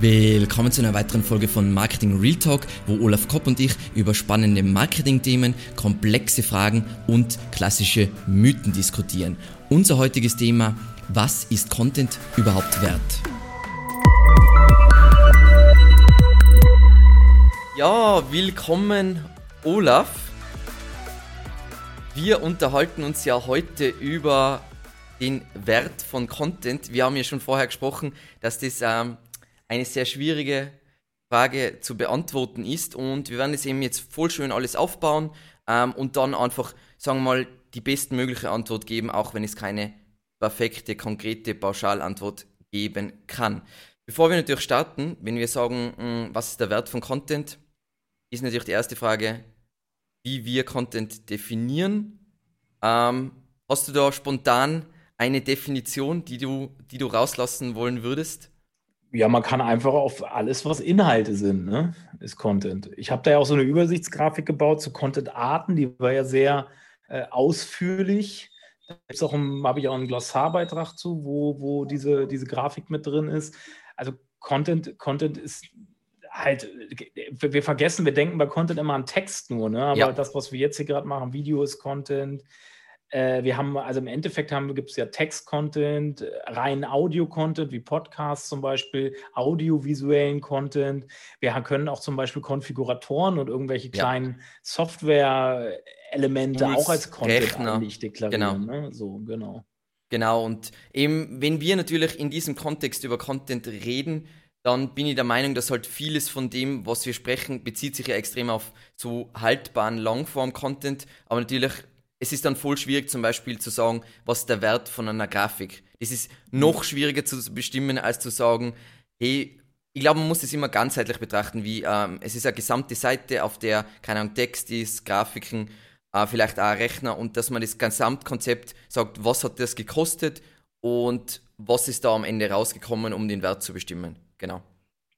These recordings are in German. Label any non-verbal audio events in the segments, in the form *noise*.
Willkommen zu einer weiteren Folge von Marketing Real Talk, wo Olaf Kopp und ich über spannende Marketing-Themen, komplexe Fragen und klassische Mythen diskutieren. Unser heutiges Thema, was ist Content überhaupt wert? Ja, willkommen Olaf. Wir unterhalten uns ja heute über den Wert von Content. Wir haben ja schon vorher gesprochen, dass das ähm, eine sehr schwierige Frage zu beantworten ist. Und wir werden es eben jetzt voll schön alles aufbauen ähm, und dann einfach, sagen wir mal, die bestmögliche Antwort geben, auch wenn es keine perfekte, konkrete Pauschalantwort geben kann. Bevor wir natürlich starten, wenn wir sagen, hm, was ist der Wert von Content, ist natürlich die erste Frage, wie wir Content definieren. Ähm, hast du da spontan eine Definition, die du, die du rauslassen wollen würdest? Ja, man kann einfach auf alles, was Inhalte sind, ne, ist Content. Ich habe da ja auch so eine Übersichtsgrafik gebaut zu Content-Arten, die war ja sehr äh, ausführlich. Da habe ich auch einen Glossarbeitrag zu, wo, wo diese, diese Grafik mit drin ist. Also Content, Content ist halt, wir vergessen, wir denken bei Content immer an Text nur, ne? Aber ja. das, was wir jetzt hier gerade machen, Video ist Content, äh, wir haben, also im Endeffekt haben, gibt es ja Text-Content, rein Audio-Content, wie Podcasts zum Beispiel, audiovisuellen Content. Wir können auch zum Beispiel Konfiguratoren und irgendwelche kleinen ja. Software-Elemente auch als Content eigentlich deklarieren. Genau. Ne? So, genau. Genau, und eben, wenn wir natürlich in diesem Kontext über Content reden, dann bin ich der Meinung, dass halt vieles von dem, was wir sprechen, bezieht sich ja extrem auf so haltbaren Longform-Content, aber natürlich es ist dann voll schwierig zum Beispiel zu sagen, was der Wert von einer Grafik. Das ist noch schwieriger zu bestimmen, als zu sagen, hey, ich glaube, man muss es immer ganzheitlich betrachten, wie ähm, es ist eine gesamte Seite, auf der, keine Ahnung, Text ist, Grafiken, äh, vielleicht auch ein Rechner und dass man das Gesamtkonzept sagt, was hat das gekostet und was ist da am Ende rausgekommen, um den Wert zu bestimmen. Genau.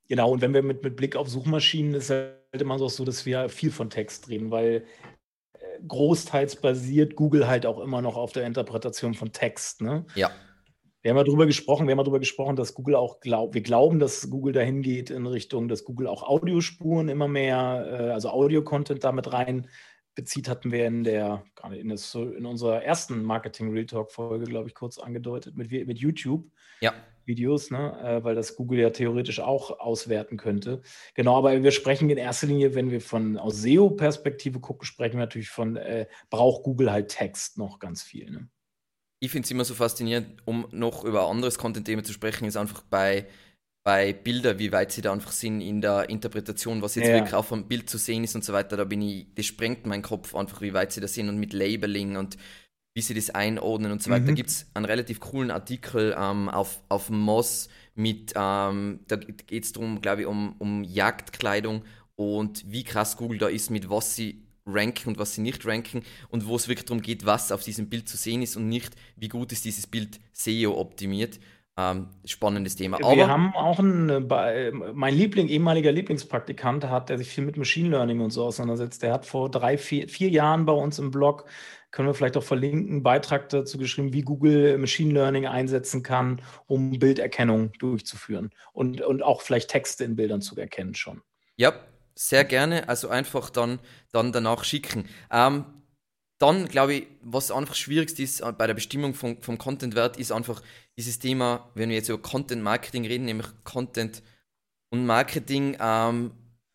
Genau, und wenn wir mit, mit Blick auf Suchmaschinen, ist halt immer so, dass wir viel von Text reden, weil großteils basiert Google halt auch immer noch auf der Interpretation von Text. Ne? Ja. Wir haben ja darüber gesprochen, wir haben ja darüber gesprochen, dass Google auch glaubt, wir glauben, dass Google dahin geht in Richtung, dass Google auch Audiospuren immer mehr, äh, also Audio-Content damit rein bezieht, hatten wir in der, gerade in, das, in unserer ersten Marketing Real Talk Folge, glaube ich, kurz angedeutet, mit, mit YouTube. Ja. Videos, ne? Äh, weil das Google ja theoretisch auch auswerten könnte. Genau, aber wir sprechen in erster Linie, wenn wir von aus SEO-Perspektive gucken, sprechen wir natürlich von, äh, braucht Google halt Text noch ganz viel. Ne? Ich finde es immer so faszinierend, um noch über anderes Content-Thema zu sprechen, ist einfach bei, bei Bildern, wie weit sie da einfach sind in der Interpretation, was jetzt ja. wirklich auf dem Bild zu sehen ist und so weiter. Da bin ich, das sprengt meinen Kopf einfach, wie weit sie da sind und mit Labeling und wie sie das einordnen und so weiter. Mhm. Da gibt es einen relativ coolen Artikel ähm, auf, auf Moss mit, ähm, da geht es darum, glaube ich, um, um Jagdkleidung und wie krass Google da ist, mit was sie ranken und was sie nicht ranken und wo es wirklich darum geht, was auf diesem Bild zu sehen ist und nicht, wie gut ist dieses Bild SEO optimiert. Ähm, spannendes Thema. Aber wir haben auch einen, äh, mein Liebling, ehemaliger Lieblingspraktikant hat, der sich viel mit Machine Learning und so auseinandersetzt. Der hat vor drei, vier, vier Jahren bei uns im Blog können wir vielleicht auch verlinken, Beitrag dazu geschrieben, wie Google Machine Learning einsetzen kann, um Bilderkennung durchzuführen und, und auch vielleicht Texte in Bildern zu erkennen schon. Ja, sehr gerne. Also einfach dann, dann danach schicken. Ähm, dann glaube ich, was einfach schwierigst ist bei der Bestimmung von, vom Content-Wert, ist einfach dieses Thema, wenn wir jetzt über Content-Marketing reden, nämlich Content und Marketing. Ähm,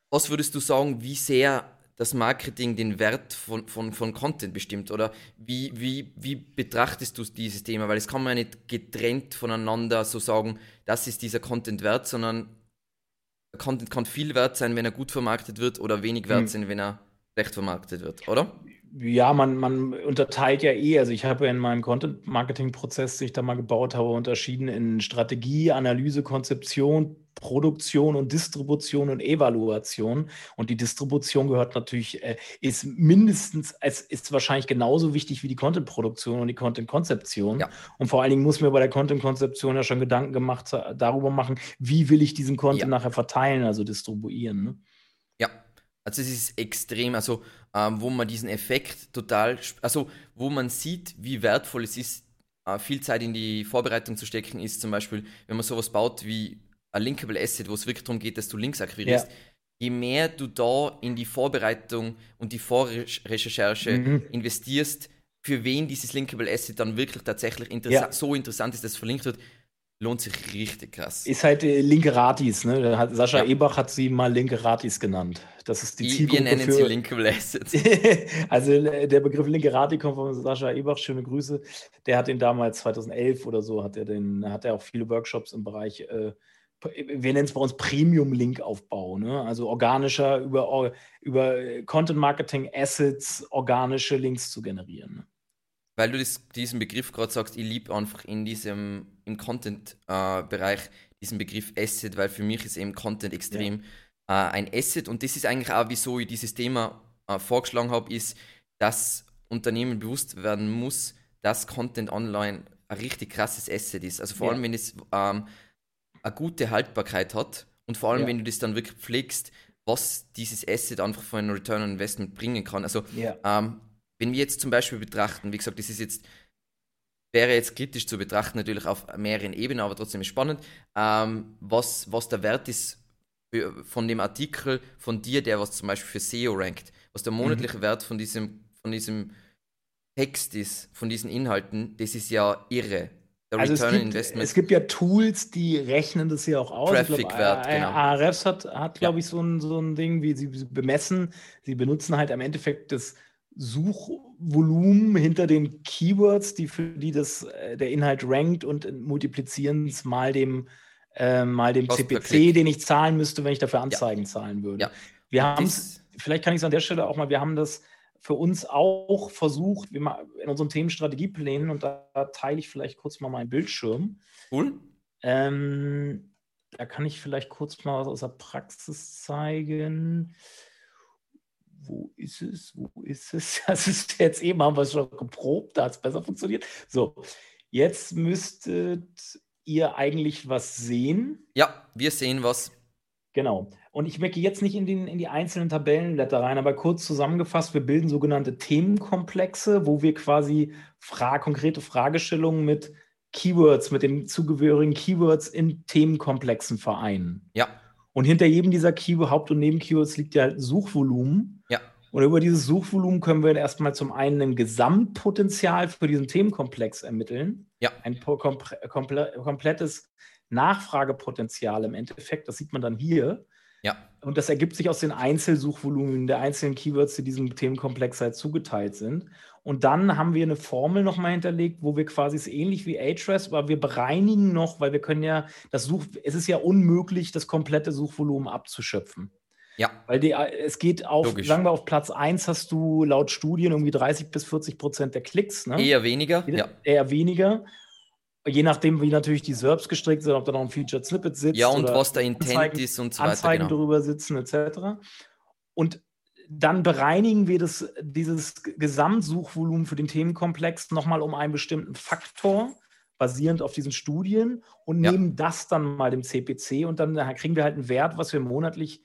was würdest du sagen, wie sehr das Marketing den Wert von, von, von Content bestimmt? Oder wie, wie, wie betrachtest du dieses Thema? Weil es kann man ja nicht getrennt voneinander so sagen, das ist dieser Content wert, sondern Content kann viel wert sein, wenn er gut vermarktet wird oder wenig wert hm. sein, wenn er schlecht vermarktet wird, oder? Ja, man, man unterteilt ja eh. Also ich habe ja in meinem Content-Marketing-Prozess, den ich da mal gebaut habe, unterschieden in Strategie, Analyse, Konzeption, Produktion und Distribution und Evaluation. Und die Distribution gehört natürlich, äh, ist mindestens, es ist wahrscheinlich genauso wichtig wie die Content-Produktion und die Content-Konzeption. Ja. Und vor allen Dingen muss mir bei der Content-Konzeption ja schon Gedanken gemacht darüber machen, wie will ich diesen Content ja. nachher verteilen, also distribuieren. Ne? Ja, also es ist extrem, also ähm, wo man diesen Effekt total, also wo man sieht, wie wertvoll es ist, äh, viel Zeit in die Vorbereitung zu stecken, ist zum Beispiel, wenn man sowas baut wie ein Linkable Asset, wo es wirklich darum geht, dass du Links akquirierst, ja. je mehr du da in die Vorbereitung und die Vorrecherche mhm. investierst, für wen dieses Linkable Asset dann wirklich tatsächlich interessa ja. so interessant ist, dass es verlinkt wird, lohnt sich richtig krass. Ist halt äh, linke Ratis, ne? Sascha ja. Ebach hat sie mal linke Ratis genannt. Das ist die Zielgruppe Wir nennen für, sie Linkable Assets. *laughs* also äh, der Begriff linke Rati kommt von Sascha Ebach, schöne Grüße. Der hat den damals 2011 oder so, hat er den, hat er auch viele Workshops im Bereich äh, wir nennen es bei uns Premium-Link-Aufbau, ne? also organischer über, über Content-Marketing-Assets organische Links zu generieren. Ne? Weil du das, diesen Begriff gerade sagst, ich liebe einfach in diesem, im Content-Bereich äh, diesen Begriff Asset, weil für mich ist eben Content extrem ja. äh, ein Asset und das ist eigentlich auch, wieso ich dieses Thema äh, vorgeschlagen habe, ist, dass Unternehmen bewusst werden muss, dass Content online ein richtig krasses Asset ist. Also vor ja. allem, wenn es ähm, eine gute Haltbarkeit hat und vor allem, ja. wenn du das dann wirklich pflegst, was dieses Asset einfach für einen Return on Investment bringen kann. Also, ja. ähm, wenn wir jetzt zum Beispiel betrachten, wie gesagt, das ist jetzt, wäre jetzt kritisch zu betrachten, natürlich auf mehreren Ebenen, aber trotzdem spannend, ähm, was, was der Wert ist von dem Artikel von dir, der was zum Beispiel für SEO rankt, was der monatliche mhm. Wert von diesem, von diesem Text ist, von diesen Inhalten, das ist ja irre also es gibt, es gibt, ja Tools, die rechnen das ja auch aus. Traffic-Wert, genau. Ahrefs hat, hat glaube ja. ich, so ein, so ein Ding, wie sie bemessen. Sie benutzen halt im Endeffekt das Suchvolumen hinter den Keywords, die für die das, äh, der Inhalt rankt und multiplizieren es mal dem, äh, mal dem CPC, den ich zahlen müsste, wenn ich dafür Anzeigen ja. zahlen würde. Ja. Wir haben es, vielleicht kann ich es an der Stelle auch mal, wir haben das für uns auch versucht, wie man in unseren Themenstrategieplänen, und da, da, teile ich vielleicht kurz mal meinen Bildschirm. Cool. Ähm, da kann ich vielleicht kurz mal was aus der Praxis zeigen. Wo ist es? Wo ist es? *laughs* Das ist jetzt eben, haben wir es schon geprobt, da hat es besser funktioniert. So, jetzt müsstet ihr eigentlich was sehen. Ja, wir sehen was. Genau. Und ich möchte jetzt nicht in, den, in die einzelnen Tabellenblätter rein, aber kurz zusammengefasst, wir bilden sogenannte Themenkomplexe, wo wir quasi fra konkrete Fragestellungen mit Keywords, mit den zugehörigen Keywords in Themenkomplexen vereinen. Ja. Und hinter jedem dieser Keyword, Haupt- und Nebenkeywords liegt ja Suchvolumen. Ja. Und über dieses Suchvolumen können wir erstmal zum einen ein Gesamtpotenzial für diesen Themenkomplex ermitteln. Ja. Ein komple komplettes Nachfragepotenzial im Endeffekt. Das sieht man dann hier. Und das ergibt sich aus den Einzelsuchvolumen der einzelnen Keywords, die diesem Themenkomplex halt zugeteilt sind. Und dann haben wir eine Formel nochmal hinterlegt, wo wir quasi es ähnlich wie Ahrefs, aber wir bereinigen noch, weil wir können ja das Such, es ist ja unmöglich, das komplette Suchvolumen abzuschöpfen. Ja. Weil die, es geht auf, Logisch. sagen wir, auf Platz 1 hast du laut Studien irgendwie 30 bis 40 Prozent der Klicks. Ne? Eher weniger. Ja. Eher weniger. Je nachdem, wie natürlich die SERPs gestrickt sind, ob da noch ein Featured Snippet sitzt. Ja, und was der Intent Anzeigen, ist und so weiter. Anzeigen genau. drüber sitzen, etc. Und dann bereinigen wir das, dieses Gesamtsuchvolumen für den Themenkomplex nochmal um einen bestimmten Faktor, basierend auf diesen Studien, und ja. nehmen das dann mal dem CPC und dann kriegen wir halt einen Wert, was wir monatlich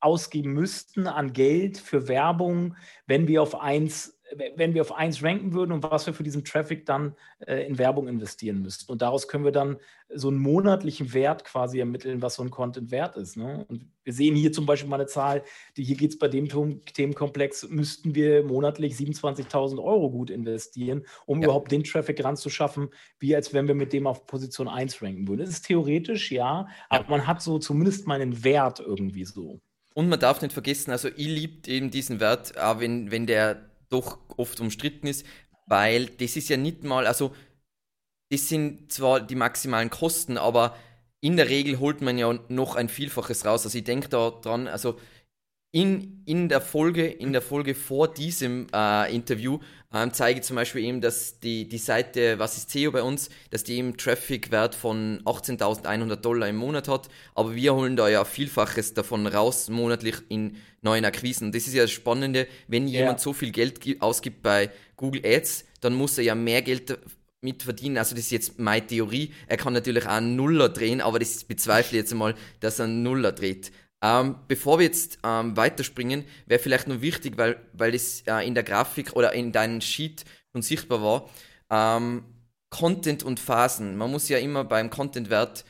ausgeben müssten an Geld für Werbung, wenn wir auf eins wenn wir auf eins ranken würden und was wir für diesen Traffic dann äh, in Werbung investieren müssten. Und daraus können wir dann so einen monatlichen Wert quasi ermitteln, was so ein Content wert ist. Ne? Und wir sehen hier zum Beispiel mal eine Zahl, die hier geht es bei dem Themenkomplex, müssten wir monatlich 27.000 Euro gut investieren, um ja. überhaupt den Traffic ranzuschaffen, wie als wenn wir mit dem auf Position 1 ranken würden. Das ist theoretisch, ja, aber ja. man hat so zumindest mal einen Wert irgendwie so. Und man darf nicht vergessen, also ich liebe eben diesen Wert, wenn, wenn der doch oft umstritten ist, weil das ist ja nicht mal, also das sind zwar die maximalen Kosten, aber in der Regel holt man ja noch ein Vielfaches raus. Also ich denke da dran, also in, in der Folge, in der Folge vor diesem äh, Interview ähm, zeige ich zum Beispiel eben, dass die, die Seite Was ist SEO bei uns, dass die eben Traffic-Wert von 18.100 Dollar im Monat hat, aber wir holen da ja Vielfaches davon raus monatlich in neuen Akquisen. Und das ist ja das Spannende, wenn ja. jemand so viel Geld ausgibt bei Google Ads, dann muss er ja mehr Geld mit verdienen. Also das ist jetzt meine Theorie. Er kann natürlich auch einen Nuller drehen, aber das bezweifle ich jetzt mal, dass er einen Nuller dreht. Ähm, bevor wir jetzt ähm, weiterspringen, wäre vielleicht nur wichtig, weil, weil das äh, in der Grafik oder in deinem Sheet schon sichtbar war, ähm, Content und Phasen. Man muss ja immer beim Content-Wert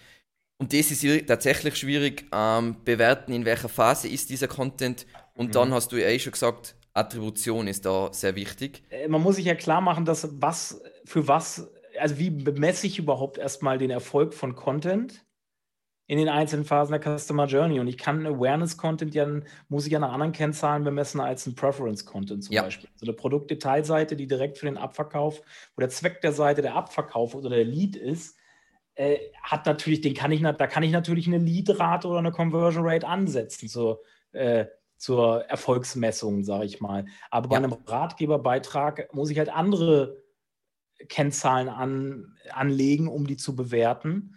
Und das ist tatsächlich schwierig, ähm, bewerten, in welcher Phase ist dieser Content. Und mhm. dann hast du ja eh schon gesagt, Attribution ist da sehr wichtig. Äh, man muss sich ja klar machen, dass was für was, also wie bemesse ich überhaupt erstmal den Erfolg von Content in den einzelnen Phasen der Customer Journey? Und ich kann Awareness-Content ja, muss ich ja nach anderen Kennzahlen bemessen als ein Preference-Content zum ja. Beispiel. So eine Produktdetailseite, die direkt für den Abverkauf, wo der Zweck der Seite der Abverkauf oder der Lead ist, äh, hat natürlich, den kann ich, da kann ich natürlich eine Lead-Rate oder eine Conversion Rate ansetzen zur, äh, zur Erfolgsmessung, sage ich mal. Aber bei ja. einem Ratgeberbeitrag muss ich halt andere Kennzahlen an, anlegen, um die zu bewerten.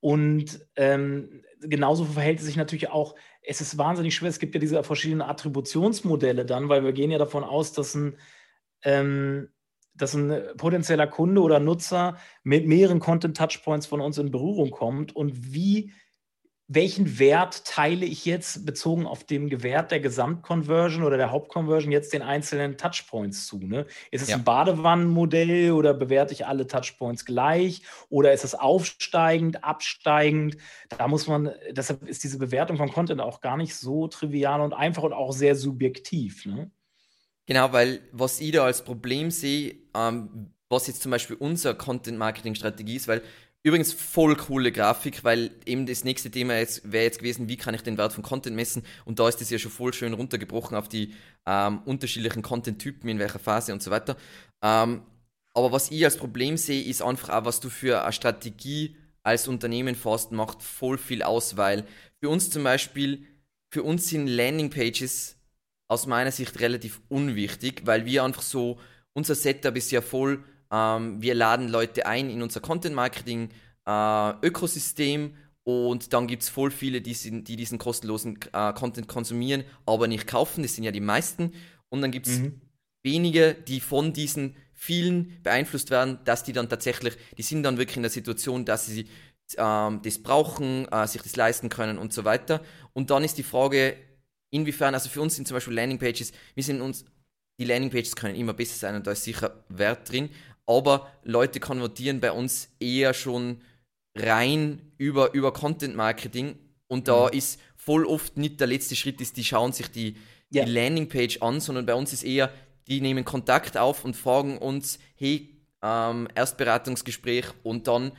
Und ähm, genauso verhält es sich natürlich auch, es ist wahnsinnig schwer, es gibt ja diese verschiedenen Attributionsmodelle dann, weil wir gehen ja davon aus, dass ein, ähm, dass ein potenzieller Kunde oder Nutzer mit mehreren Content-Touchpoints von uns in Berührung kommt. Und wie, welchen Wert teile ich jetzt bezogen auf den Gewert der Gesamtconversion oder der Hauptconversion jetzt den einzelnen Touchpoints zu? Ne? Ist es ja. ein Badewannenmodell oder bewerte ich alle Touchpoints gleich oder ist es aufsteigend, absteigend? Da muss man, deshalb ist diese Bewertung von Content auch gar nicht so trivial und einfach und auch sehr subjektiv. Ne? Genau, weil was ich da als Problem sehe, ähm, was jetzt zum Beispiel unsere Content-Marketing-Strategie ist, weil übrigens voll coole Grafik, weil eben das nächste Thema wäre jetzt gewesen, wie kann ich den Wert von Content messen und da ist das ja schon voll schön runtergebrochen auf die ähm, unterschiedlichen Content-Typen, in welcher Phase und so weiter. Ähm, aber was ich als Problem sehe, ist einfach auch, was du für eine Strategie als Unternehmen fährst, macht voll viel aus, weil für uns zum Beispiel, für uns sind Landing-Pages aus meiner Sicht relativ unwichtig, weil wir einfach so, unser Setup ist ja voll, ähm, wir laden Leute ein in unser Content-Marketing-Ökosystem äh, und dann gibt es voll viele, die, sind, die diesen kostenlosen äh, Content konsumieren, aber nicht kaufen, das sind ja die meisten. Und dann gibt es mhm. wenige, die von diesen vielen beeinflusst werden, dass die dann tatsächlich, die sind dann wirklich in der Situation, dass sie ähm, das brauchen, äh, sich das leisten können und so weiter. Und dann ist die Frage, inwiefern, also für uns sind zum Beispiel Landingpages, wir sind uns, die Landingpages können immer besser sein und da ist sicher Wert drin, aber Leute konvertieren bei uns eher schon rein über, über Content Marketing und da mhm. ist voll oft nicht der letzte Schritt ist, die schauen sich die, ja. die Landingpage an, sondern bei uns ist eher, die nehmen Kontakt auf und fragen uns, hey, ähm, Erstberatungsgespräch und dann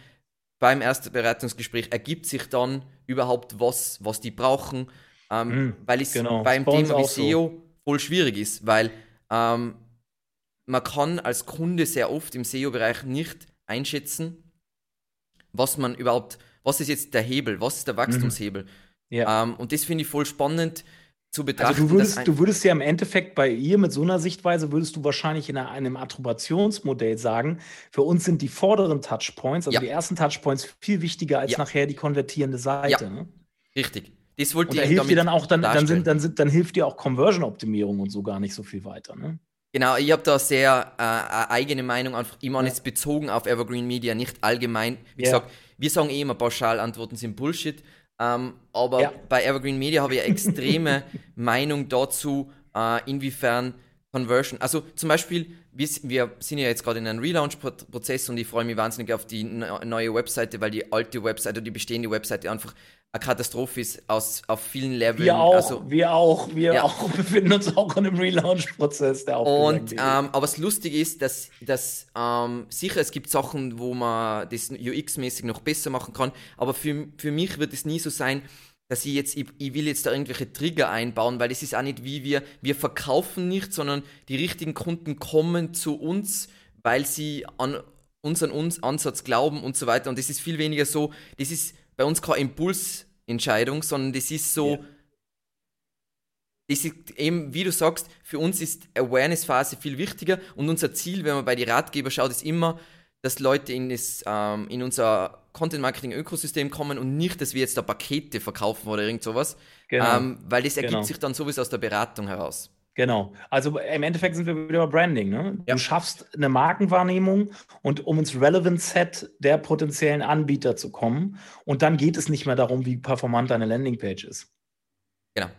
beim Erstberatungsgespräch ergibt sich dann überhaupt was, was die brauchen ähm, mm, weil es genau. beim bei Thema SEO so. voll schwierig ist, weil ähm, man kann als Kunde sehr oft im SEO-Bereich nicht einschätzen, was man überhaupt, was ist jetzt der Hebel, was ist der Wachstumshebel. Mhm. Ja. Ähm, und das finde ich voll spannend zu betrachten. Also du würdest, du würdest ja im Endeffekt bei ihr mit so einer Sichtweise, würdest du wahrscheinlich in einem Attributionsmodell sagen, für uns sind die vorderen Touchpoints, also ja. die ersten Touchpoints, viel wichtiger als ja. nachher die konvertierende Seite. Ne? Richtig. Das wollte und da hilft dir dann auch, dann, dann, sind, dann, sind, dann hilft dir auch Conversion-Optimierung und so gar nicht so viel weiter. Ne? Genau, ich habe da sehr äh, eine eigene Meinung, einfach immer ja. jetzt bezogen auf Evergreen Media, nicht allgemein. Wie ja. gesagt, wir sagen eh immer, Pauschalantworten sind Bullshit. Ähm, aber ja. bei Evergreen Media habe ich eine extreme *laughs* Meinung dazu, äh, inwiefern Conversion, also zum Beispiel, wir, wir sind ja jetzt gerade in einem Relaunch-Prozess und ich freue mich wahnsinnig auf die neue Webseite, weil die alte Webseite, die bestehende Webseite einfach eine Katastrophe ist aus, auf vielen Leveln. Wir auch, also, wir auch, wir ja. auch *laughs* befinden uns auch in einem Relaunch-Prozess, der Und, ähm, aber das Lustige ist, dass, dass ähm, sicher, es gibt Sachen, wo man das UX-mäßig noch besser machen kann, aber für, für mich wird es nie so sein, dass ich jetzt, ich, ich, will jetzt da irgendwelche Trigger einbauen, weil es ist auch nicht wie wir, wir verkaufen nicht, sondern die richtigen Kunden kommen zu uns, weil sie an unseren uns Ansatz glauben und so weiter. Und das ist viel weniger so, das ist bei uns keine Impulsentscheidung, sondern das ist so, ja. das ist eben, wie du sagst, für uns ist Awareness-Phase viel wichtiger und unser Ziel, wenn man bei den Ratgeber schaut, ist immer, dass Leute in, das, ähm, in unser Content-Marketing-Ökosystem kommen und nicht, dass wir jetzt da Pakete verkaufen oder irgend sowas, genau. ähm, weil das ergibt genau. sich dann sowieso aus der Beratung heraus. Genau. Also im Endeffekt sind wir wieder bei Branding. Ne? Ja. Du schaffst eine Markenwahrnehmung und um ins Relevant Set der potenziellen Anbieter zu kommen. Und dann geht es nicht mehr darum, wie performant deine Landingpage ist. Genau.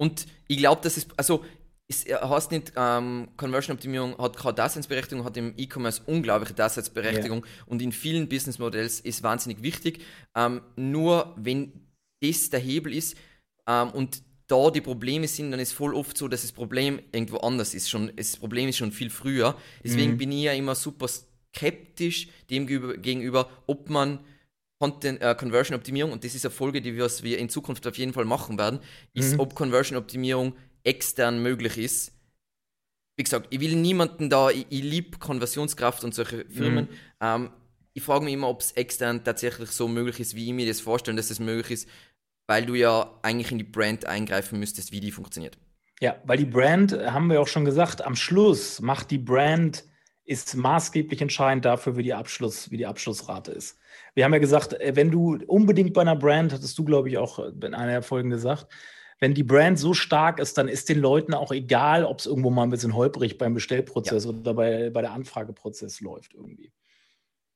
Und ich glaube, das ist, also es heißt nicht, ähm, Conversion-Optimierung hat keine Daseinsberechtigung, hat im E-Commerce unglaubliche Daseinsberechtigung yeah. und in vielen Business-Modells ist wahnsinnig wichtig. Ähm, nur wenn das der Hebel ist ähm, und da die Probleme sind, dann ist voll oft so, dass das Problem irgendwo anders ist. Schon, das Problem ist schon viel früher. Deswegen mhm. bin ich ja immer super skeptisch dem gegenüber, ob man Content, äh, Conversion Optimierung, und das ist eine Folge, die wir, wir in Zukunft auf jeden Fall machen werden, ist, mhm. ob Conversion Optimierung extern möglich ist. Wie gesagt, ich will niemanden da, ich, ich liebe Konversionskraft und solche Firmen. Mhm. Ähm, ich frage mich immer, ob es extern tatsächlich so möglich ist, wie ich mir das vorstelle, dass es möglich ist, weil du ja eigentlich in die Brand eingreifen müsstest, wie die funktioniert. Ja, weil die Brand, haben wir auch schon gesagt, am Schluss macht die Brand, ist maßgeblich entscheidend dafür, wie die, Abschluss, wie die Abschlussrate ist. Wir haben ja gesagt, äh, wenn du unbedingt bei einer Brand, hattest du, glaube ich, auch in einer der Folgen gesagt, wenn die Brand so stark ist, dann ist den Leuten auch egal, ob es irgendwo mal ein bisschen holprig beim Bestellprozess ja. oder bei, bei der Anfrageprozess läuft irgendwie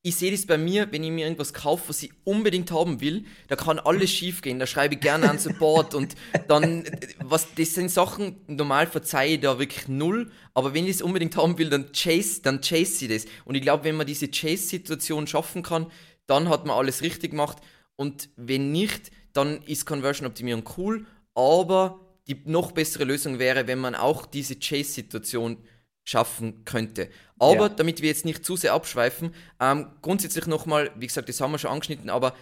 ich sehe das bei mir, wenn ich mir irgendwas kaufe, was ich unbedingt haben will, da kann alles schief gehen. Da schreibe ich gerne an Support und dann, was, das sind Sachen, normal verzeihe ich da wirklich null, aber wenn ich es unbedingt haben will, dann chase, dann chase ich das. Und ich glaube, wenn man diese Chase-Situation schaffen kann, dann hat man alles richtig gemacht. Und wenn nicht, dann ist Conversion-Optimierung cool, aber die noch bessere Lösung wäre, wenn man auch diese Chase-Situation schaffen könnte. Aber ja. damit wir jetzt nicht zu sehr abschweifen, ähm, grundsätzlich nochmal, wie gesagt, das haben wir schon angeschnitten, aber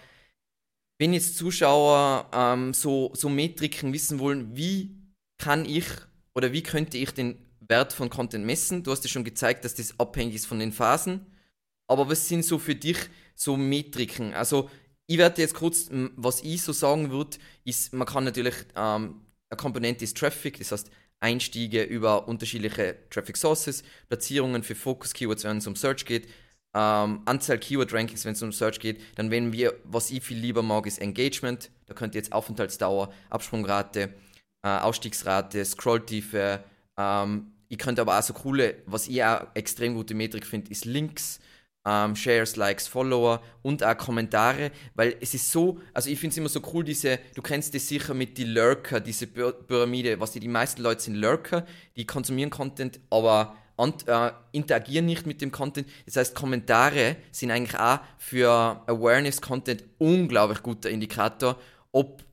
wenn jetzt Zuschauer ähm, so, so Metriken wissen wollen, wie kann ich oder wie könnte ich den Wert von Content messen? Du hast ja schon gezeigt, dass das abhängig ist von den Phasen. Aber was sind so für dich so Metriken? Also ich werde jetzt kurz, was ich so sagen würde, ist, man kann natürlich, ähm, eine Komponente ist Traffic, das heißt, Einstiege über unterschiedliche Traffic Sources, Platzierungen für Focus Keywords, wenn es um Search geht, ähm, Anzahl Keyword Rankings, wenn es um Search geht. Dann wenn wir, was ich viel lieber mag, ist Engagement. Da könnt ihr jetzt Aufenthaltsdauer, Absprungrate, äh, Ausstiegsrate, Scrolltiefe. Ähm, ihr könnt aber auch so coole, was ich auch extrem gute Metrik finde, ist Links ähm, Shares, Likes, Follower und auch Kommentare, weil es ist so, also ich finde es immer so cool, diese, du kennst das sicher mit die Lurker, diese Pyramide, was die, die meisten Leute sind Lurker, die konsumieren Content, aber und, äh, interagieren nicht mit dem Content. Das heißt, Kommentare sind eigentlich auch für Awareness-Content unglaublich guter Indikator, ob,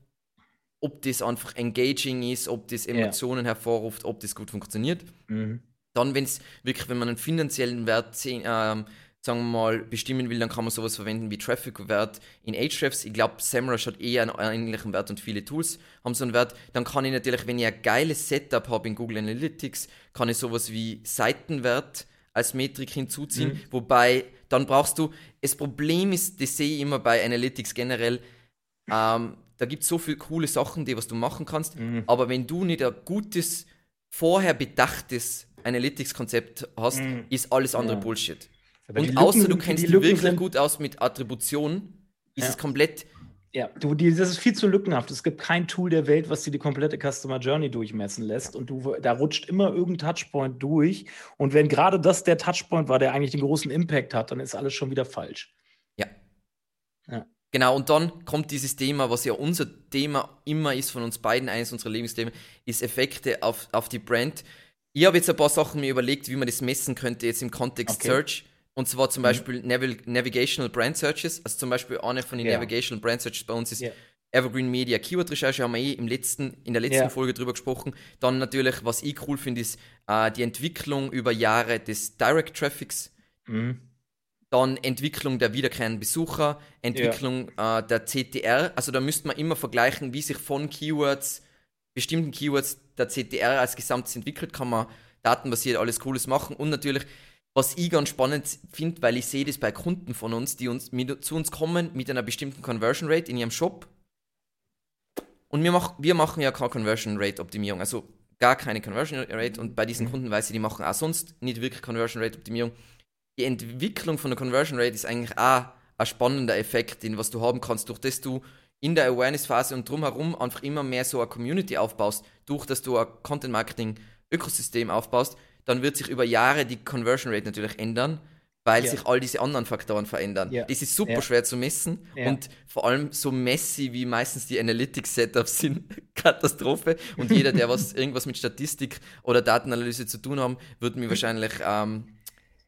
ob das einfach engaging ist, ob das Emotionen yeah. hervorruft, ob das gut funktioniert. Mhm. Dann, wenn es wirklich, wenn man einen finanziellen Wert sehen, ähm, sagen wir mal, bestimmen will, dann kann man sowas verwenden wie Traffic-Wert in Ahrefs. Ich glaube, SEMrush hat eher einen ähnlichen Wert und viele Tools haben so einen Wert. Dann kann ich natürlich, wenn ich ein geiles Setup habe in Google Analytics, kann ich sowas wie Seitenwert als Metrik hinzuziehen. Mhm. Wobei, dann brauchst du, das Problem ist, das sehe ich immer bei Analytics generell, ähm, da gibt es so viele coole Sachen, die was du machen kannst, mhm. aber wenn du nicht ein gutes, vorher bedachtes Analytics-Konzept hast, mhm. ist alles andere ja. Bullshit. Aber und außer du kennst dich wirklich gut aus mit Attribution, ist ja. es komplett. Ja, du, die, das ist viel zu lückenhaft. Es gibt kein Tool der Welt, was dir die komplette Customer Journey durchmessen lässt. Und du, da rutscht immer irgendein Touchpoint durch. Und wenn gerade das der Touchpoint war, der eigentlich den großen Impact hat, dann ist alles schon wieder falsch. Ja. ja. Genau, und dann kommt dieses Thema, was ja unser Thema immer ist, von uns beiden, eines unserer Lebensthemen, ist Effekte auf, auf die Brand. Ich habe jetzt ein paar Sachen mir überlegt, wie man das messen könnte, jetzt im Kontext okay. Search. Und zwar zum mhm. Beispiel Navig Navigational Brand Searches. Also zum Beispiel eine von den ja. Navigational Brand Searches bei uns ist ja. Evergreen Media Keyword Recherche, haben wir eh im letzten, in der letzten ja. Folge drüber gesprochen. Dann natürlich, was ich cool finde, ist äh, die Entwicklung über Jahre des Direct Traffics. Mhm. Dann Entwicklung der wiederkehrenden Besucher, Entwicklung äh, der CTR. Also da müsste man immer vergleichen, wie sich von Keywords, bestimmten Keywords der CTR als Gesamtes entwickelt, kann man datenbasiert alles Cooles machen und natürlich was ich ganz spannend finde, weil ich sehe das bei Kunden von uns, die uns mit, zu uns kommen mit einer bestimmten Conversion Rate in ihrem Shop. Und wir, mach, wir machen ja keine Conversion Rate Optimierung, also gar keine Conversion Rate. Und bei diesen mhm. Kunden weiß ich, die machen auch sonst nicht wirklich Conversion Rate Optimierung. Die Entwicklung von der Conversion Rate ist eigentlich auch ein spannender Effekt, den was du haben kannst, durch das du in der Awareness-Phase und drumherum einfach immer mehr so eine Community aufbaust, durch das du ein Content-Marketing-Ökosystem aufbaust, dann wird sich über Jahre die Conversion Rate natürlich ändern, weil ja. sich all diese anderen Faktoren verändern. Ja. Das ist super ja. schwer zu messen und vor allem so messy wie meistens die Analytics-Setups sind, *laughs* Katastrophe. Und jeder, der was *laughs* irgendwas mit Statistik oder Datenanalyse zu tun haben, würde mir wahrscheinlich ähm,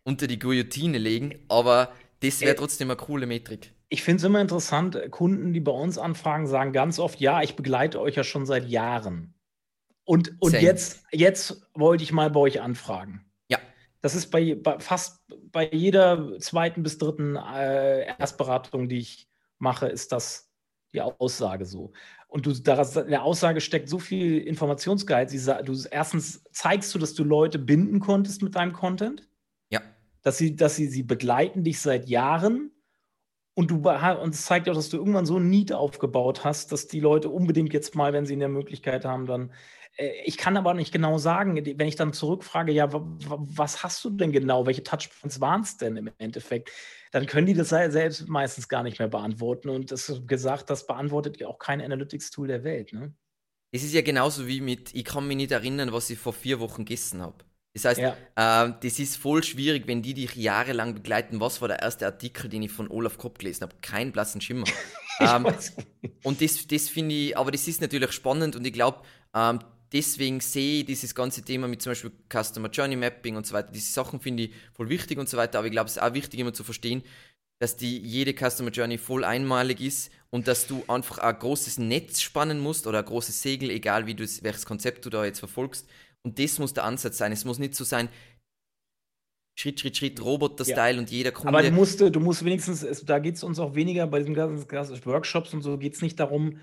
unter die Guillotine legen. Aber das wäre äh, trotzdem eine coole Metrik. Ich finde es immer interessant, Kunden, die bei uns anfragen, sagen ganz oft, ja, ich begleite euch ja schon seit Jahren. Und, und jetzt, jetzt wollte ich mal bei euch anfragen. Ja. Das ist bei, bei fast bei jeder zweiten bis dritten äh, Erstberatung, die ich mache, ist das die Aussage so. Und du, daraus, in der Aussage steckt so viel Informationsgehalt. Du, erstens zeigst du, dass du Leute binden konntest mit deinem Content. Ja. Dass sie, dass sie, sie begleiten dich seit Jahren. Und du und es zeigt auch, dass du irgendwann so ein Need aufgebaut hast, dass die Leute unbedingt jetzt mal, wenn sie in der Möglichkeit haben, dann ich kann aber nicht genau sagen, wenn ich dann zurückfrage, ja, was hast du denn genau? Welche Touchpoints waren es denn im Endeffekt? Dann können die das selbst meistens gar nicht mehr beantworten. Und das gesagt, das beantwortet ja auch kein Analytics-Tool der Welt. Ne? Es ist ja genauso wie mit, ich kann mich nicht erinnern, was ich vor vier Wochen gegessen habe. Das heißt, ja. äh, das ist voll schwierig, wenn die dich jahrelang begleiten. Was war der erste Artikel, den ich von Olaf Kopp gelesen habe? Kein blassen Schimmer. *laughs* ähm, und das, das finde ich, aber das ist natürlich spannend und ich glaube, ähm, deswegen sehe ich dieses ganze Thema mit zum Beispiel Customer Journey Mapping und so weiter, diese Sachen finde ich voll wichtig und so weiter, aber ich glaube, es ist auch wichtig, immer zu verstehen, dass die jede Customer Journey voll einmalig ist und dass du einfach ein großes Netz spannen musst oder ein großes Segel, egal wie du welches Konzept du da jetzt verfolgst. Und das muss der Ansatz sein. Es muss nicht so sein, Schritt, Schritt, Schritt, Roboter-Style ja. und jeder Kunde. Aber du musst, du musst wenigstens, da geht es uns auch weniger bei diesen ganzen Workshops und so, geht es nicht darum,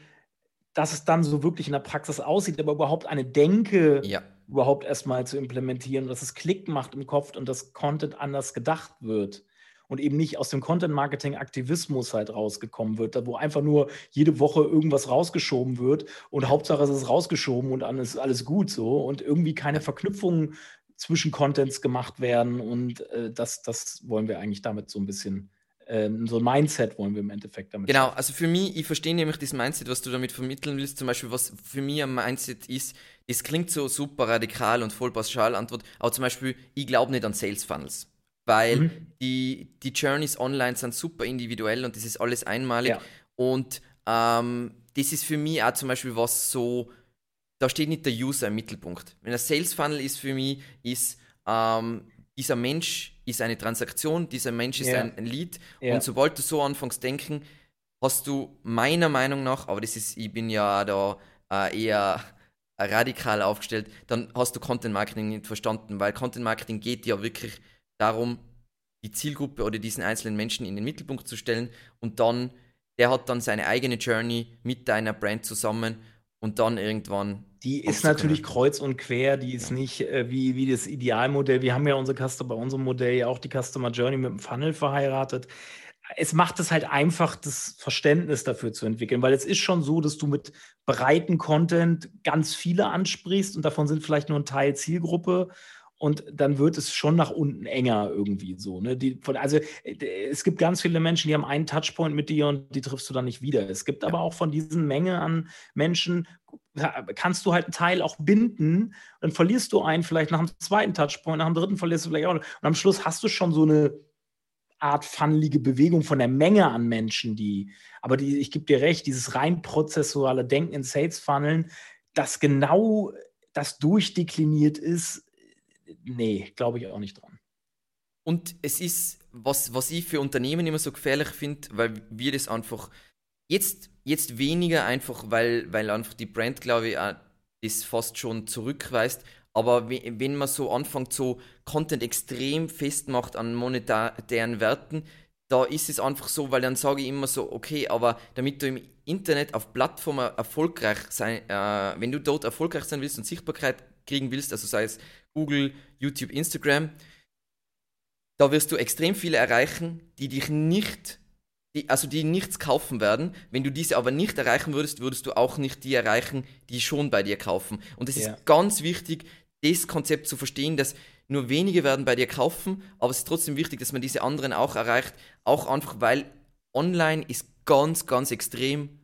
dass es dann so wirklich in der Praxis aussieht, aber überhaupt eine Denke ja. überhaupt erstmal zu implementieren, dass es Klick macht im Kopf und dass Content anders gedacht wird und eben nicht aus dem Content-Marketing-Aktivismus halt rausgekommen wird, wo einfach nur jede Woche irgendwas rausgeschoben wird und Hauptsache es ist rausgeschoben und alles, alles gut so und irgendwie keine Verknüpfungen zwischen Contents gemacht werden und äh, das, das wollen wir eigentlich damit so ein bisschen ähm, so ein Mindset wollen wir im Endeffekt damit. Genau, also für mich, ich verstehe nämlich das Mindset, was du damit vermitteln willst. Zum Beispiel, was für mich ein Mindset ist, es klingt so super radikal und voll pauschal Antwort, aber zum Beispiel, ich glaube nicht an Sales Funnels. Weil mhm. die, die Journeys online sind super individuell und das ist alles einmalig. Ja. Und ähm, das ist für mich auch zum Beispiel was so, da steht nicht der User im Mittelpunkt. Wenn ein Sales Funnel ist für mich, ist ähm, dieser Mensch ist eine Transaktion, dieser Mensch ist ja. ein, ein Lead. Ja. Und sobald du so anfängst denken, hast du meiner Meinung nach, aber das ist, ich bin ja da äh, eher radikal aufgestellt, dann hast du Content Marketing nicht verstanden, weil Content Marketing geht ja wirklich darum, die Zielgruppe oder diesen einzelnen Menschen in den Mittelpunkt zu stellen und dann, der hat dann seine eigene Journey mit deiner Brand zusammen und dann irgendwann die ist natürlich kreuz und quer, die ist nicht äh, wie, wie das Idealmodell. Wir haben ja unsere Customer, bei unserem Modell ja auch die Customer Journey mit dem Funnel verheiratet. Es macht es halt einfach, das Verständnis dafür zu entwickeln, weil es ist schon so, dass du mit breiten Content ganz viele ansprichst und davon sind vielleicht nur ein Teil Zielgruppe und dann wird es schon nach unten enger irgendwie so. Ne? Die, von, also äh, es gibt ganz viele Menschen, die haben einen Touchpoint mit dir und die triffst du dann nicht wieder. Es gibt aber auch von diesen Menge an Menschen, kannst du halt einen Teil auch binden, dann verlierst du einen vielleicht nach dem zweiten Touchpoint, nach dem dritten verlierst du vielleicht auch. Und am Schluss hast du schon so eine Art funnelige Bewegung von der Menge an Menschen, die, aber die, ich gebe dir recht, dieses rein prozessuale Denken in Sales Funneln, das genau das durchdekliniert ist, nee, glaube ich auch nicht dran. Und es ist, was, was ich für Unternehmen immer so gefährlich finde, weil wir das einfach jetzt, jetzt weniger einfach, weil, weil einfach die Brand, glaube ich, auch das fast schon zurückweist. Aber wenn man so anfängt, so Content extrem festmacht an monetären Werten, da ist es einfach so, weil dann sage ich immer so, okay, aber damit du im Internet auf Plattformen erfolgreich sein, äh, wenn du dort erfolgreich sein willst und Sichtbarkeit kriegen willst, also sei es Google, YouTube, Instagram, da wirst du extrem viele erreichen, die dich nicht, die, also die nichts kaufen werden. Wenn du diese aber nicht erreichen würdest, würdest du auch nicht die erreichen, die schon bei dir kaufen. Und es ja. ist ganz wichtig, das Konzept zu verstehen, dass nur wenige werden bei dir kaufen, aber es ist trotzdem wichtig, dass man diese anderen auch erreicht, auch einfach, weil online ist ganz, ganz extrem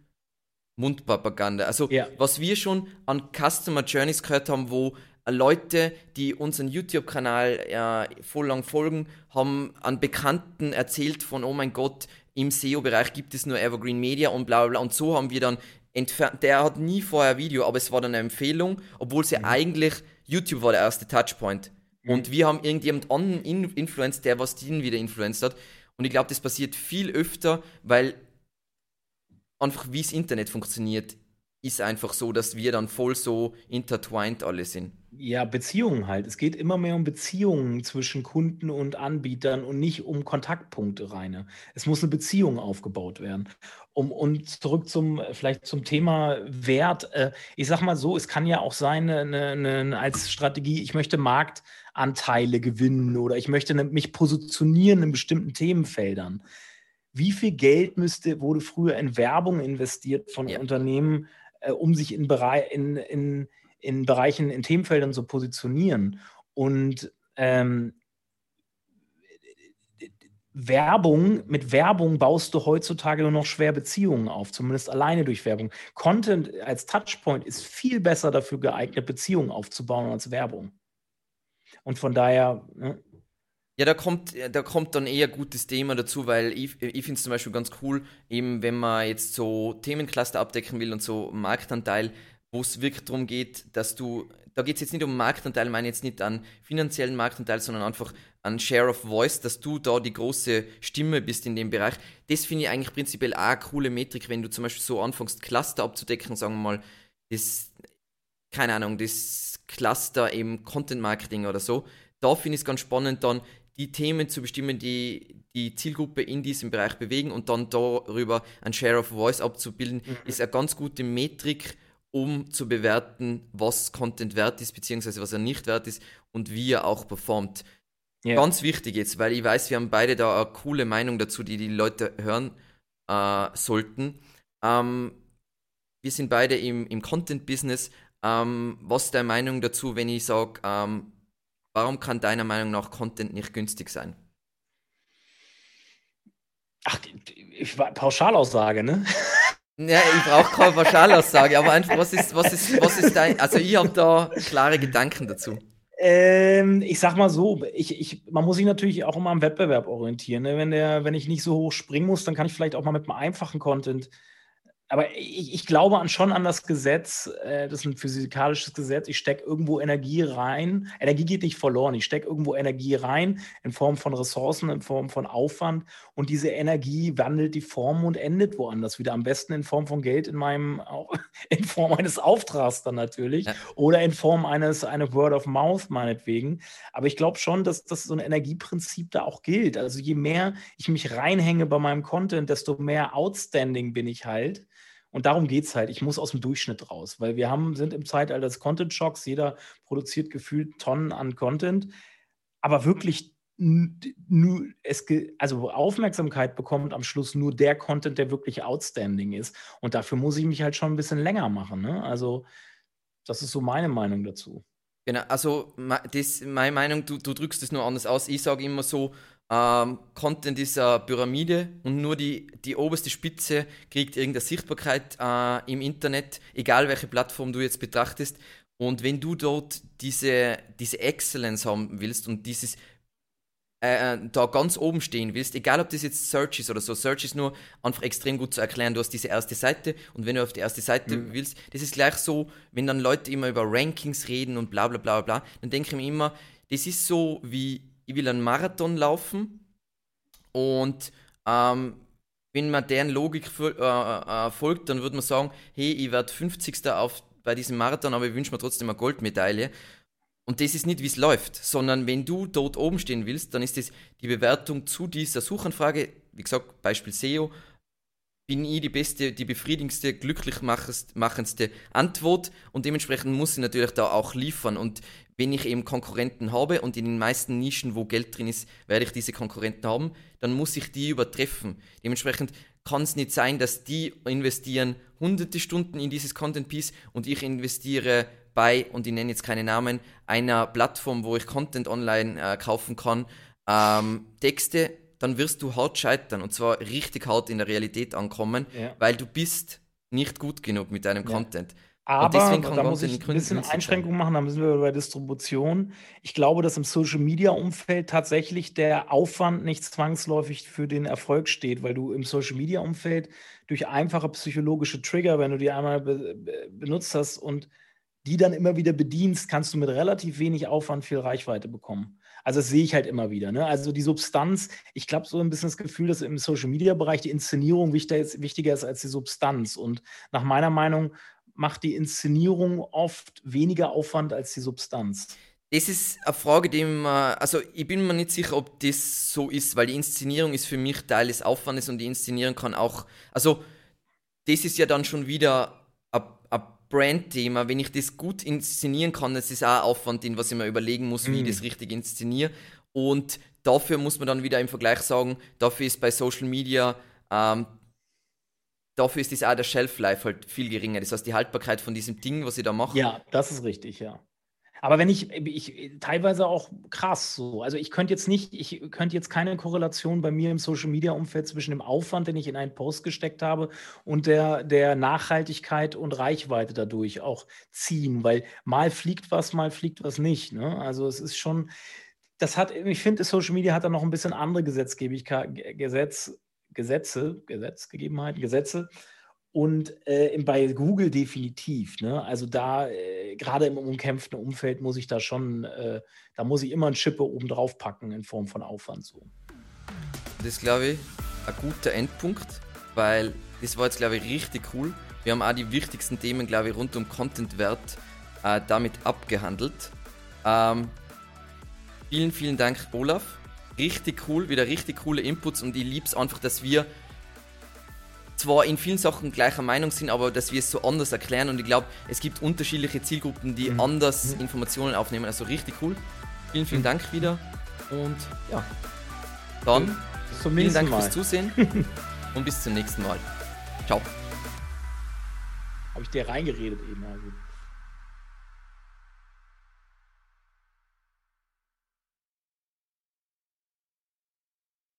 Mundpropaganda. Also ja. was wir schon an Customer Journeys gehört haben, wo Leute, die unseren YouTube-Kanal äh, voll lang folgen, haben an Bekannten erzählt von, oh mein Gott, im SEO-Bereich gibt es nur Evergreen Media und bla bla bla. Und so haben wir dann entfernt, der hat nie vorher Video, aber es war dann eine Empfehlung, obwohl sie mhm. eigentlich, YouTube war der erste Touchpoint. Mhm. Und wir haben irgendjemand anderen influenced, der was den wieder influenced hat. Und ich glaube, das passiert viel öfter, weil einfach wie das Internet funktioniert, ist einfach so, dass wir dann voll so intertwined alle sind. Ja, Beziehungen halt. Es geht immer mehr um Beziehungen zwischen Kunden und Anbietern und nicht um Kontaktpunkte reine. Es muss eine Beziehung aufgebaut werden. Um, und zurück zum, vielleicht zum Thema Wert. Äh, ich sag mal so, es kann ja auch sein, eine, eine, als Strategie, ich möchte Marktanteile gewinnen oder ich möchte mich positionieren in bestimmten Themenfeldern. Wie viel Geld müsste, wurde früher in Werbung investiert von ja. Unternehmen, äh, um sich in, Bereich, in, in, in Bereichen, in Themenfeldern zu positionieren. Und ähm, Werbung, mit Werbung baust du heutzutage nur noch schwer Beziehungen auf, zumindest alleine durch Werbung. Content als Touchpoint ist viel besser dafür geeignet, Beziehungen aufzubauen als Werbung. Und von daher. Ne? Ja, da kommt, da kommt dann eher gutes Thema dazu, weil ich, ich finde es zum Beispiel ganz cool, eben wenn man jetzt so Themencluster abdecken will und so Marktanteil, wo es wirklich darum geht, dass du, da geht es jetzt nicht um Marktanteil, meine jetzt nicht an finanziellen Marktanteil, sondern einfach an Share of Voice, dass du da die große Stimme bist in dem Bereich. Das finde ich eigentlich prinzipiell auch eine coole Metrik, wenn du zum Beispiel so anfängst, Cluster abzudecken, sagen wir mal, das, keine Ahnung, das Cluster im Content Marketing oder so. Da finde ich es ganz spannend, dann die Themen zu bestimmen, die die Zielgruppe in diesem Bereich bewegen und dann darüber ein Share of Voice abzubilden, mhm. ist eine ganz gute Metrik, um zu bewerten, was Content wert ist, beziehungsweise was er nicht wert ist und wie er auch performt. Yeah. Ganz wichtig jetzt, weil ich weiß, wir haben beide da eine coole Meinung dazu, die die Leute hören äh, sollten. Ähm, wir sind beide im, im Content-Business. Ähm, was ist deine Meinung dazu, wenn ich sage, ähm, warum kann deiner Meinung nach Content nicht günstig sein? Ach, ich, Pauschalaussage, ne? Ja, ich brauche keine *laughs* Pauschalaussage, aber einfach, was ist, was ist, was ist dein, also ich habe da klare Gedanken dazu. Ähm, ich sag mal so, ich, ich, man muss sich natürlich auch immer am Wettbewerb orientieren. Ne? Wenn, der, wenn ich nicht so hoch springen muss, dann kann ich vielleicht auch mal mit einem einfachen Content aber ich, ich, glaube an, schon an das Gesetz, äh, das ist ein physikalisches Gesetz, ich stecke irgendwo Energie rein. Energie geht nicht verloren, ich stecke irgendwo Energie rein in Form von Ressourcen, in Form von Aufwand und diese Energie wandelt die Form und endet woanders wieder. Am besten in Form von Geld in meinem, *laughs* in Form eines Auftrags dann natürlich ja. oder in Form eines, eines Word of Mouth meinetwegen. Aber ich glaube schon, dass, dass so ein Energieprinzip da auch gilt. Also je mehr ich mich reinhänge bei meinem Content, desto mehr outstanding bin ich halt. Und darum geht es halt. Ich muss aus dem Durchschnitt raus, weil wir haben, sind im Zeitalter des Content-Shocks. Jeder produziert gefühlt Tonnen an Content. Aber wirklich nur, es, also Aufmerksamkeit bekommt am Schluss nur der Content, der wirklich outstanding ist. Und dafür muss ich mich halt schon ein bisschen länger machen. Ne? Also, das ist so meine Meinung dazu. Genau, also das, meine Meinung, du, du drückst es nur anders aus. Ich sage immer so, ähm, Content ist eine Pyramide und nur die, die oberste Spitze kriegt irgendeine Sichtbarkeit äh, im Internet, egal welche Plattform du jetzt betrachtest. Und wenn du dort diese, diese Excellence haben willst und dieses äh, äh, da ganz oben stehen willst, egal ob das jetzt Search ist oder so, Search ist nur einfach extrem gut zu erklären. Du hast diese erste Seite und wenn du auf die erste Seite mhm. willst, das ist gleich so, wenn dann Leute immer über Rankings reden und bla bla bla bla, dann denke ich mir immer, das ist so wie ich will einen Marathon laufen und ähm, wenn man deren Logik äh, äh, folgt, dann würde man sagen, hey, ich werde 50. Auf, bei diesem Marathon, aber ich wünsche mir trotzdem eine Goldmedaille. Und das ist nicht, wie es läuft, sondern wenn du dort oben stehen willst, dann ist das die Bewertung zu dieser Suchanfrage, wie gesagt, Beispiel SEO, bin ich die beste, die befriedigendste, glücklich machendste Antwort und dementsprechend muss ich natürlich da auch liefern. Und wenn ich eben Konkurrenten habe und in den meisten Nischen, wo Geld drin ist, werde ich diese Konkurrenten haben, dann muss ich die übertreffen. Dementsprechend kann es nicht sein, dass die investieren hunderte Stunden in dieses Content Piece und ich investiere bei, und ich nenne jetzt keine Namen, einer Plattform, wo ich Content online äh, kaufen kann, ähm, Texte, dann wirst du hart scheitern und zwar richtig hart in der Realität ankommen, ja. weil du bist nicht gut genug mit deinem ja. Content. Aber da muss ich ein bisschen Einschränkungen machen, da müssen wir bei Distribution. Ich glaube, dass im Social-Media-Umfeld tatsächlich der Aufwand nicht zwangsläufig für den Erfolg steht, weil du im Social-Media-Umfeld durch einfache psychologische Trigger, wenn du die einmal be benutzt hast und die dann immer wieder bedienst, kannst du mit relativ wenig Aufwand viel Reichweite bekommen. Also das sehe ich halt immer wieder. Ne? Also die Substanz, ich glaube so ein bisschen das Gefühl, dass im Social-Media-Bereich die Inszenierung wichtiger ist, wichtiger ist als die Substanz. Und nach meiner Meinung macht die Inszenierung oft weniger Aufwand als die Substanz. Das ist eine Frage, die man, also ich bin mir nicht sicher, ob das so ist, weil die Inszenierung ist für mich Teil des Aufwandes und die Inszenierung kann auch, also das ist ja dann schon wieder ein Brand-Thema. Wenn ich das gut inszenieren kann, das ist auch ein Aufwand, den was ich mir überlegen muss, wie ich das mhm. richtig inszeniere. Und dafür muss man dann wieder im Vergleich sagen, dafür ist bei Social Media ähm, dafür ist das auch der Shelf-Life halt viel geringer. Das heißt, die Haltbarkeit von diesem Ding, was ich da mache. Ja, das ist richtig, ja. Aber wenn ich, ich teilweise auch krass so. Also ich könnte jetzt nicht, ich könnte jetzt keine Korrelation bei mir im Social Media Umfeld zwischen dem Aufwand, den ich in einen Post gesteckt habe, und der, der Nachhaltigkeit und Reichweite dadurch auch ziehen, weil mal fliegt was, mal fliegt was nicht. Ne? Also es ist schon, das hat, ich finde, Social Media hat da noch ein bisschen andere Gesetzgebigkeit, Gesetz, Gesetze, Gesetzgegebenheiten, Gesetze. Und äh, bei Google definitiv. Ne? Also da, äh, gerade im umkämpften Umfeld, muss ich da schon, äh, da muss ich immer ein Schippe oben drauf packen in Form von Aufwand. So. Das ist, glaube ich, ein guter Endpunkt, weil das war jetzt, glaube ich, richtig cool. Wir haben auch die wichtigsten Themen, glaube ich, rund um Content-Wert äh, damit abgehandelt. Ähm, vielen, vielen Dank, Olaf richtig cool, wieder richtig coole Inputs und ich liebe es einfach, dass wir zwar in vielen Sachen gleicher Meinung sind, aber dass wir es so anders erklären und ich glaube, es gibt unterschiedliche Zielgruppen, die mhm. anders mhm. Informationen aufnehmen. Also richtig cool. Vielen, vielen mhm. Dank wieder und ja, dann vielen Dank Mal. fürs Zusehen *laughs* und bis zum nächsten Mal. Ciao. Habe ich dir reingeredet eben. Also.